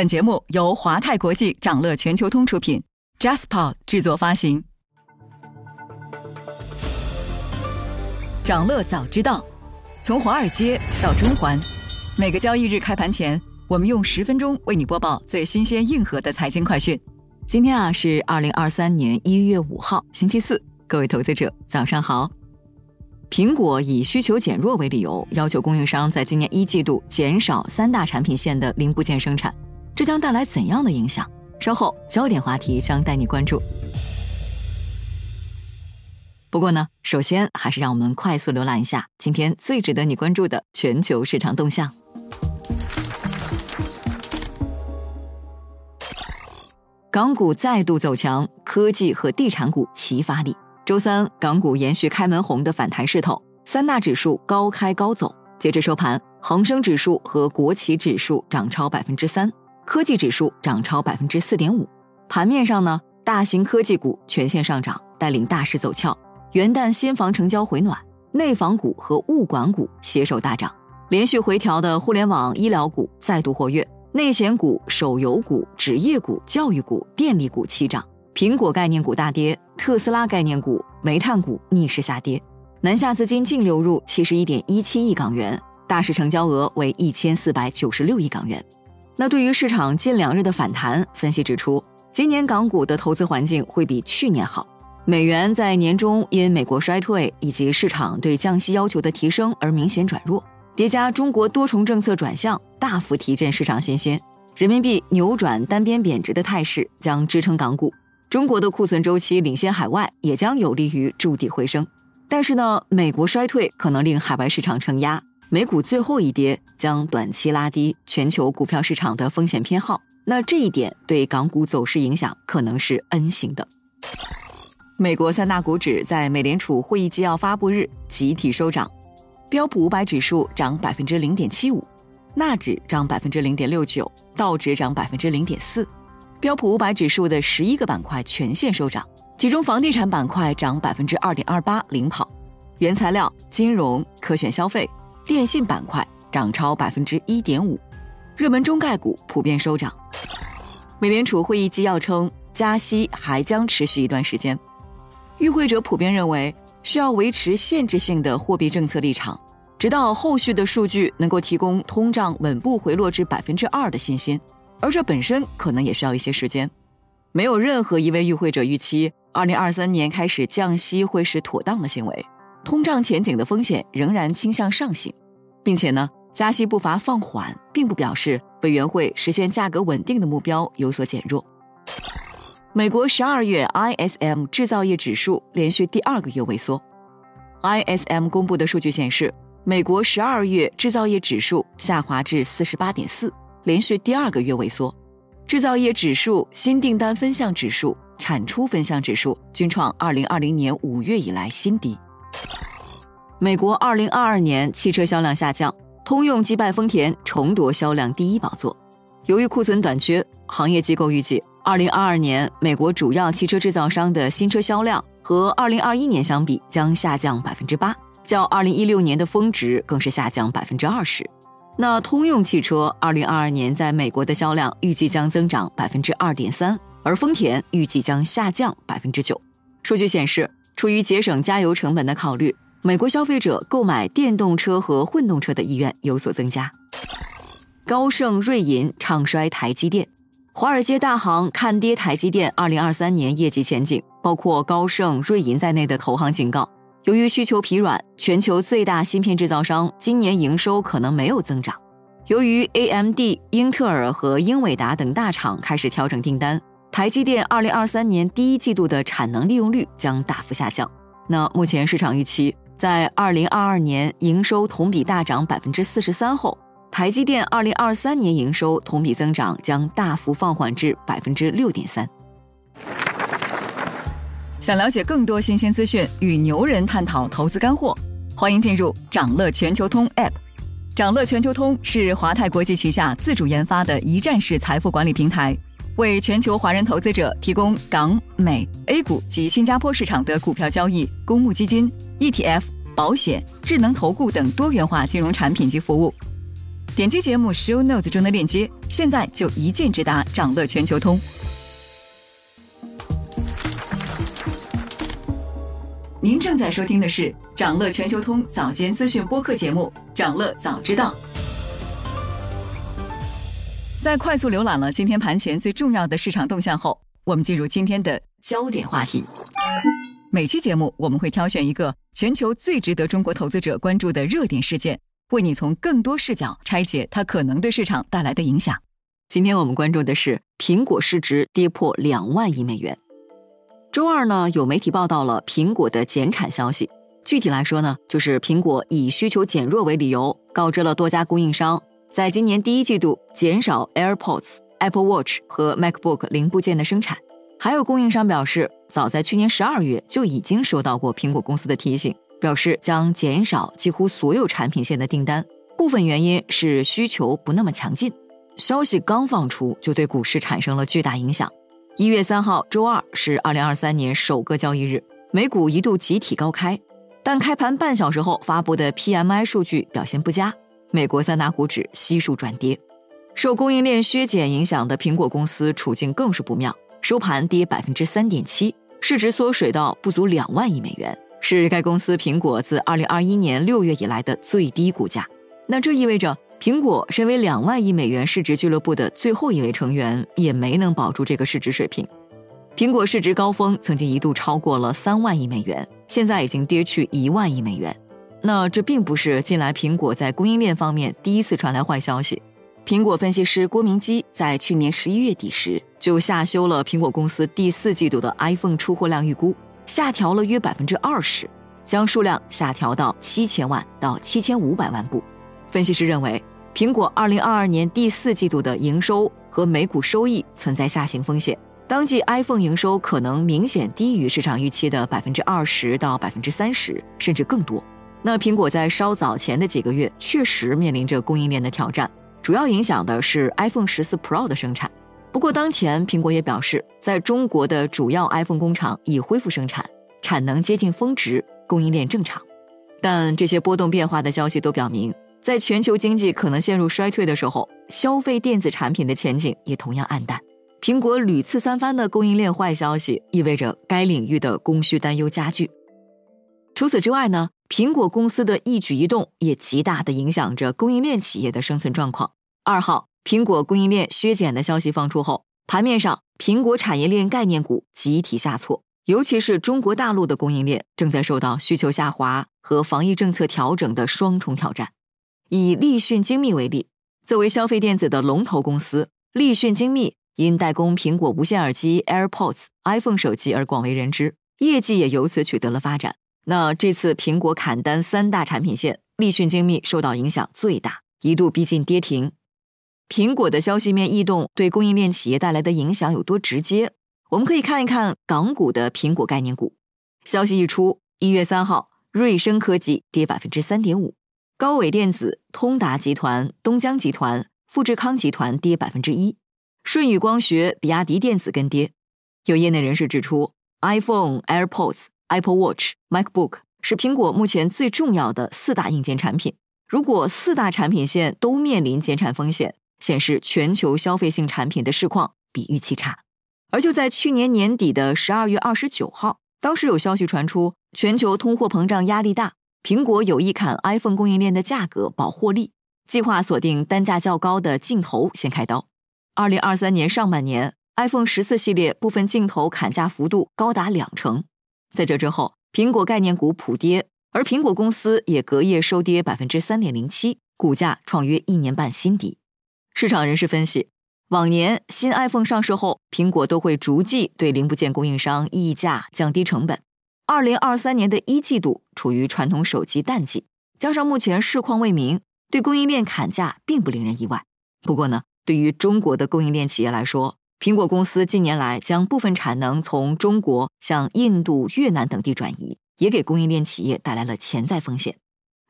本节目由华泰国际掌乐全球通出品，JasPod 制作发行。掌乐早知道，从华尔街到中环，每个交易日开盘前，我们用十分钟为你播报最新鲜、硬核的财经快讯。今天啊是二零二三年一月五号，星期四，各位投资者早上好。苹果以需求减弱为理由，要求供应商在今年一季度减少三大产品线的零部件生产。这将带来怎样的影响？稍后焦点话题将带你关注。不过呢，首先还是让我们快速浏览一下今天最值得你关注的全球市场动向。港股再度走强，科技和地产股齐发力。周三，港股延续开门红的反弹势头，三大指数高开高走。截至收盘，恒生指数和国企指数涨超百分之三。科技指数涨超百分之四点五，盘面上呢，大型科技股全线上涨，带领大势走俏。元旦新房成交回暖，内房股和物管股携手大涨，连续回调的互联网医疗股再度活跃，内险股、手游股、纸业股、教育股、电力股齐涨，苹果概念股大跌，特斯拉概念股、煤炭股逆势下跌。南下资金净流入七十一点一七亿港元，大市成交额为一千四百九十六亿港元。那对于市场近两日的反弹，分析指出，今年港股的投资环境会比去年好。美元在年中因美国衰退以及市场对降息要求的提升而明显转弱，叠加中国多重政策转向，大幅提振市场信心。人民币扭转单边贬值的态势将支撑港股。中国的库存周期领先海外，也将有利于筑底回升。但是呢，美国衰退可能令海外市场承压。美股最后一跌，将短期拉低全球股票市场的风险偏好。那这一点对港股走势影响可能是 N 型的。美国三大股指在美联储会议纪要发布日集体收涨，标普五百指数涨百分之零点七五，纳指涨百分之零点六九，道指涨百分之零点四。标普五百指数的十一个板块全线收涨，其中房地产板块涨百分之二点二八，领跑；原材料、金融、可选消费。电信板块涨超百分之一点五，热门中概股普遍收涨。美联储会议纪要称，加息还将持续一段时间。与会者普遍认为，需要维持限制性的货币政策立场，直到后续的数据能够提供通胀稳步回落至百分之二的信心。而这本身可能也需要一些时间。没有任何一位与会者预期，二零二三年开始降息会是妥当的行为。通胀前景的风险仍然倾向上行。并且呢，加息步伐放缓，并不表示委员会实现价格稳定的目标有所减弱。美国十二月 ISM 制造业指数连续第二个月萎缩。ISM 公布的数据显示，美国十二月制造业指数下滑至四十八点四，连续第二个月萎缩。制造业指数、新订单分项指数、产出分项指数均创二零二零年五月以来新低。美国二零二二年汽车销量下降，通用击败丰田重夺销量第一宝座。由于库存短缺，行业机构预计，二零二二年美国主要汽车制造商的新车销量和二零二一年相比将下降百分之八，较二零一六年的峰值更是下降百分之二十。那通用汽车二零二二年在美国的销量预计将增长百分之二点三，而丰田预计将下降百分之九。数据显示，出于节省加油成本的考虑。美国消费者购买电动车和混动车的意愿有所增加。高盛、瑞银唱衰台积电，华尔街大行看跌台积电二零二三年业绩前景，包括高盛、瑞银在内的投行警告，由于需求疲软，全球最大芯片制造商今年营收可能没有增长。由于 AMD、英特尔和英伟达等大厂开始调整订单，台积电二零二三年第一季度的产能利用率将大幅下降。那目前市场预期。在二零二二年营收同比大涨百分之四十三后，台积电二零二三年营收同比增长将大幅放缓至百分之六点三。想了解更多新鲜资讯，与牛人探讨投资干货，欢迎进入掌乐全球通 App。掌乐全球通是华泰国际旗下自主研发的一站式财富管理平台，为全球华人投资者提供港、美、A 股及新加坡市场的股票交易、公募基金。ETF、保险、智能投顾等多元化金融产品及服务。点击节目 show notes 中的链接，现在就一键直达掌乐全球通。您正在收听的是掌乐全球通早间资讯播客节目《掌乐早知道》。在快速浏览了今天盘前最重要的市场动向后，我们进入今天的焦点话题。每期节目我们会挑选一个全球最值得中国投资者关注的热点事件，为你从更多视角拆解它可能对市场带来的影响。今天我们关注的是苹果市值跌破两万亿美元。周二呢，有媒体报道了苹果的减产消息。具体来说呢，就是苹果以需求减弱为理由，告知了多家供应商，在今年第一季度减少 AirPods、Apple Watch 和 MacBook 零部件的生产。还有供应商表示，早在去年十二月就已经收到过苹果公司的提醒，表示将减少几乎所有产品线的订单。部分原因是需求不那么强劲。消息刚放出，就对股市产生了巨大影响。一月三号，周二是二零二三年首个交易日，美股一度集体高开，但开盘半小时后发布的 PMI 数据表现不佳，美国三大股指悉数转跌。受供应链削减影响的苹果公司处境更是不妙，收盘跌百分之三点七，市值缩水到不足两万亿美元，是该公司苹果自二零二一年六月以来的最低股价。那这意味着。苹果身为两万亿美元市值俱乐部的最后一位成员，也没能保住这个市值水平。苹果市值高峰曾经一度超过了三万亿美元，现在已经跌去一万亿美元。那这并不是近来苹果在供应链方面第一次传来坏消息。苹果分析师郭明基在去年十一月底时就下修了苹果公司第四季度的 iPhone 出货量预估，下调了约百分之二十，将数量下调到七千万到七千五百万部。分析师认为。苹果二零二二年第四季度的营收和每股收益存在下行风险，当季 iPhone 营收可能明显低于市场预期的百分之二十到百分之三十，甚至更多。那苹果在稍早前的几个月确实面临着供应链的挑战，主要影响的是 iPhone 十四 Pro 的生产。不过当前苹果也表示，在中国的主要 iPhone 工厂已恢复生产，产能接近峰值，供应链正常。但这些波动变化的消息都表明。在全球经济可能陷入衰退的时候，消费电子产品的前景也同样暗淡。苹果屡次三番的供应链坏消息，意味着该领域的供需担忧加剧。除此之外呢，苹果公司的一举一动也极大的影响着供应链企业的生存状况。二号，苹果供应链削减的消息放出后，盘面上苹果产业链概念股集体下挫，尤其是中国大陆的供应链正在受到需求下滑和防疫政策调整的双重挑战。以立讯精密为例，作为消费电子的龙头公司，立讯精密因代工苹果无线耳机、AirPods、iPhone 手机而广为人知，业绩也由此取得了发展。那这次苹果砍单三大产品线，立讯精密受到影响最大，一度逼近跌停。苹果的消息面异动对供应链企业带来的影响有多直接？我们可以看一看港股的苹果概念股。消息一出，一月三号，瑞声科技跌百分之三点五。高伟电子、通达集团、东江集团、富士康集团跌百分之一，舜宇光学、比亚迪电子跟跌。有业内人士指出，iPhone、AirPods、Apple Watch、MacBook 是苹果目前最重要的四大硬件产品。如果四大产品线都面临减产风险，显示全球消费性产品的市况比预期差。而就在去年年底的十二月二十九号，当时有消息传出，全球通货膨胀压力大。苹果有意砍 iPhone 供应链的价格保获利，计划锁定单价较高的镜头先开刀。二零二三年上半年，iPhone 十四系列部分镜头砍价幅度高达两成。在这之后，苹果概念股普跌，而苹果公司也隔夜收跌百分之三点零七，股价创约一年半新低。市场人士分析，往年新 iPhone 上市后，苹果都会逐季对零部件供应商议价，降低成本。二零二三年的一季度处于传统手机淡季，加上目前市况未明，对供应链砍价并不令人意外。不过呢，对于中国的供应链企业来说，苹果公司近年来将部分产能从中国向印度、越南等地转移，也给供应链企业带来了潜在风险。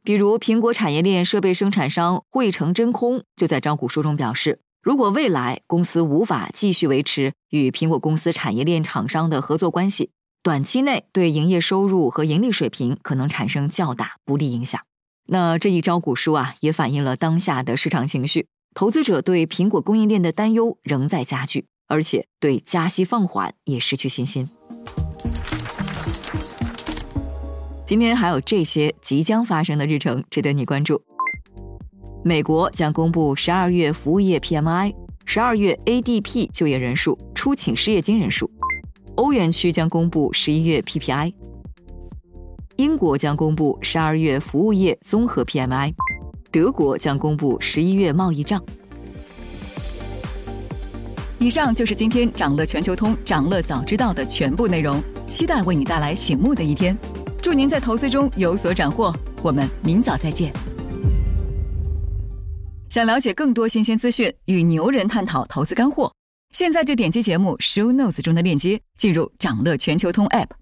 比如，苹果产业链设备生产商汇成真空就在招股书中表示，如果未来公司无法继续维持与苹果公司产业链厂商的合作关系。短期内对营业收入和盈利水平可能产生较大不利影响。那这一招股书啊，也反映了当下的市场情绪，投资者对苹果供应链的担忧仍在加剧，而且对加息放缓也失去信心。今天还有这些即将发生的日程值得你关注：美国将公布十二月服务业 PMI，十二月 ADP 就业人数、出请失业金人数；欧元区将公布十一月 PPI；英国将公布十二月服务业综合 PMI；德国将公布十一月贸易账。以上就是今天掌乐全球通、掌乐早知道的全部内容，期待为你带来醒目的一天。祝您在投资中有所斩获，我们明早再见。想了解更多新鲜资讯，与牛人探讨投资干货，现在就点击节目 show notes 中的链接，进入掌乐全球通 app。